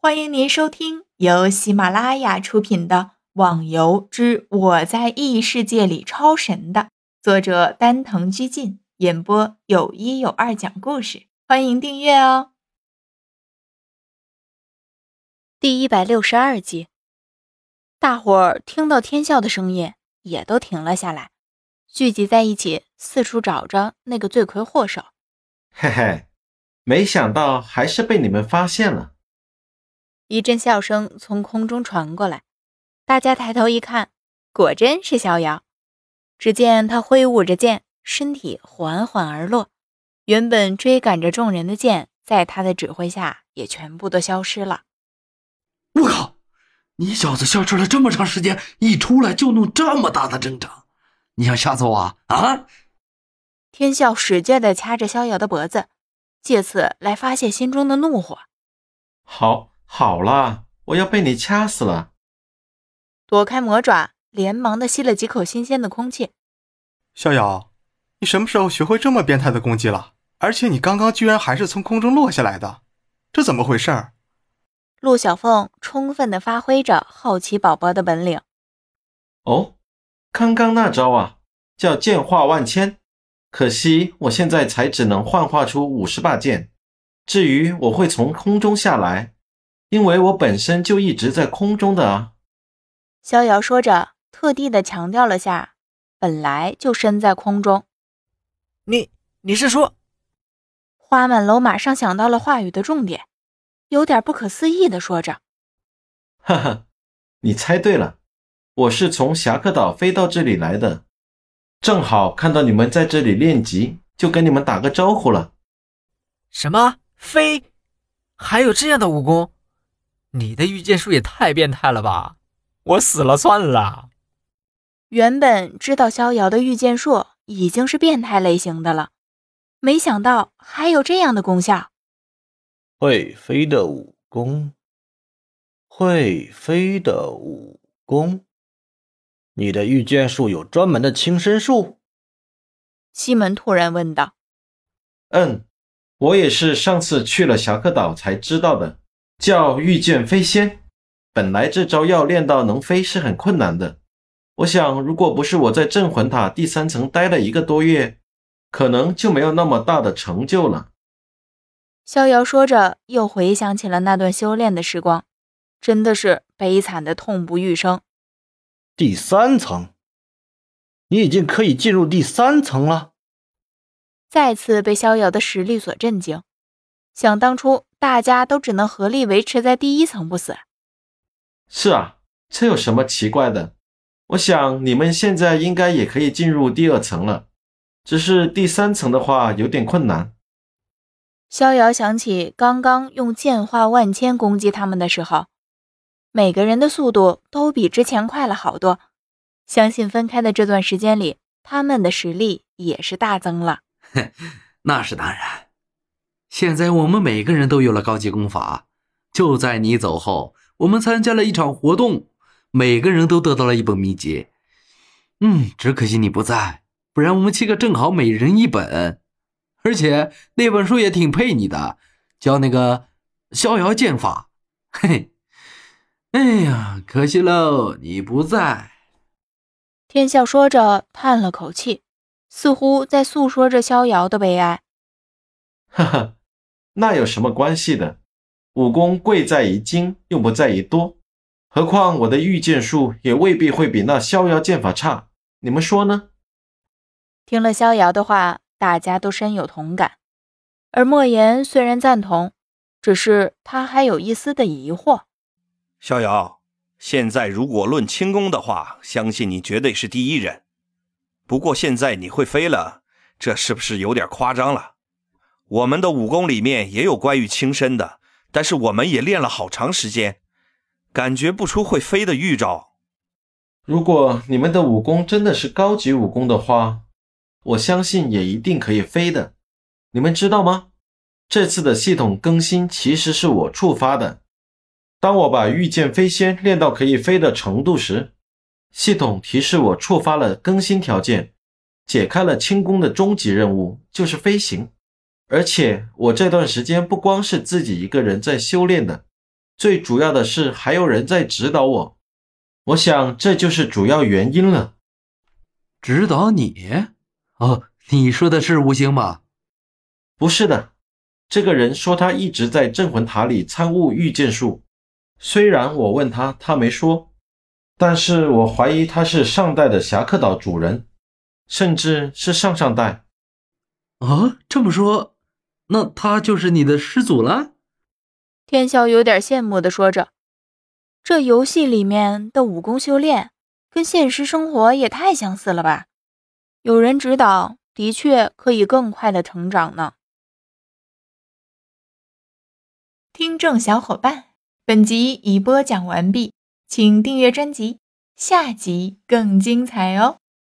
欢迎您收听由喜马拉雅出品的《网游之我在异世界里超神》的作者丹藤居进演播，有一有二讲故事。欢迎订阅哦。第一百六十二集，大伙儿听到天笑的声音，也都停了下来，聚集在一起，四处找着那个罪魁祸首。嘿嘿，没想到还是被你们发现了。一阵笑声从空中传过来，大家抬头一看，果真是逍遥。只见他挥舞着剑，身体缓缓而落，原本追赶着众人的剑，在他的指挥下也全部都消失了。我靠！你小子消失了这么长时间，一出来就弄这么大的阵仗，你想吓死我啊？啊！天笑使劲地掐着逍遥的脖子，借此来发泄心中的怒火。好。好了，我要被你掐死了！躲开魔爪，连忙的吸了几口新鲜的空气。逍遥，你什么时候学会这么变态的攻击了？而且你刚刚居然还是从空中落下来的，这怎么回事？陆小凤充分的发挥着好奇宝宝的本领。哦，刚刚那招啊，叫剑化万千。可惜我现在才只能幻化出五十把剑。至于我会从空中下来。因为我本身就一直在空中的啊，逍遥说着，特地的强调了下，本来就身在空中。你你是说？花满楼马上想到了话语的重点，有点不可思议的说着：“哈哈，你猜对了，我是从侠客岛飞到这里来的，正好看到你们在这里练级，就跟你们打个招呼了。”什么飞？还有这样的武功？你的御剑术也太变态了吧！我死了算了。原本知道逍遥的御剑术已经是变态类型的了，没想到还有这样的功效。会飞的武功，会飞的武功。你的御剑术有专门的轻身术？西门突然问道。嗯，我也是上次去了侠客岛才知道的。叫御剑飞仙，本来这招要练到能飞是很困难的。我想，如果不是我在镇魂塔第三层待了一个多月，可能就没有那么大的成就了。逍遥说着，又回想起了那段修炼的时光，真的是悲惨的痛不欲生。第三层，你已经可以进入第三层了。再次被逍遥的实力所震惊。想当初，大家都只能合力维持在第一层不死。是啊，这有什么奇怪的？我想你们现在应该也可以进入第二层了，只是第三层的话有点困难。逍遥想起刚刚用剑化万千攻击他们的时候，每个人的速度都比之前快了好多。相信分开的这段时间里，他们的实力也是大增了。那是当然。现在我们每个人都有了高级功法。就在你走后，我们参加了一场活动，每个人都得到了一本秘籍。嗯，只可惜你不在，不然我们七个正好每人一本。而且那本书也挺配你的，叫那个逍遥剑法。嘿嘿，哎呀，可惜喽，你不在。天笑说着，叹了口气，似乎在诉说着逍遥的悲哀。哈哈。那有什么关系的？武功贵在于精，又不在于多。何况我的御剑术也未必会比那逍遥剑法差。你们说呢？听了逍遥的话，大家都深有同感。而莫言虽然赞同，只是他还有一丝的疑惑。逍遥，现在如果论轻功的话，相信你绝对是第一人。不过现在你会飞了，这是不是有点夸张了？我们的武功里面也有关于轻身的，但是我们也练了好长时间，感觉不出会飞的预兆。如果你们的武功真的是高级武功的话，我相信也一定可以飞的。你们知道吗？这次的系统更新其实是我触发的。当我把御剑飞仙练到可以飞的程度时，系统提示我触发了更新条件，解开了轻功的终极任务，就是飞行。而且我这段时间不光是自己一个人在修炼的，最主要的是还有人在指导我。我想这就是主要原因了。指导你？哦，你说的是吴兴吗？不是的，这个人说他一直在镇魂塔里参悟御剑术。虽然我问他，他没说，但是我怀疑他是上代的侠客岛主人，甚至是上上代。啊，这么说，那他就是你的师祖了？天啸有点羡慕的说着。这游戏里面的武功修炼，跟现实生活也太相似了吧？有人指导，的确可以更快的成长呢。听众小伙伴，本集已播讲完毕，请订阅专辑，下集更精彩哦。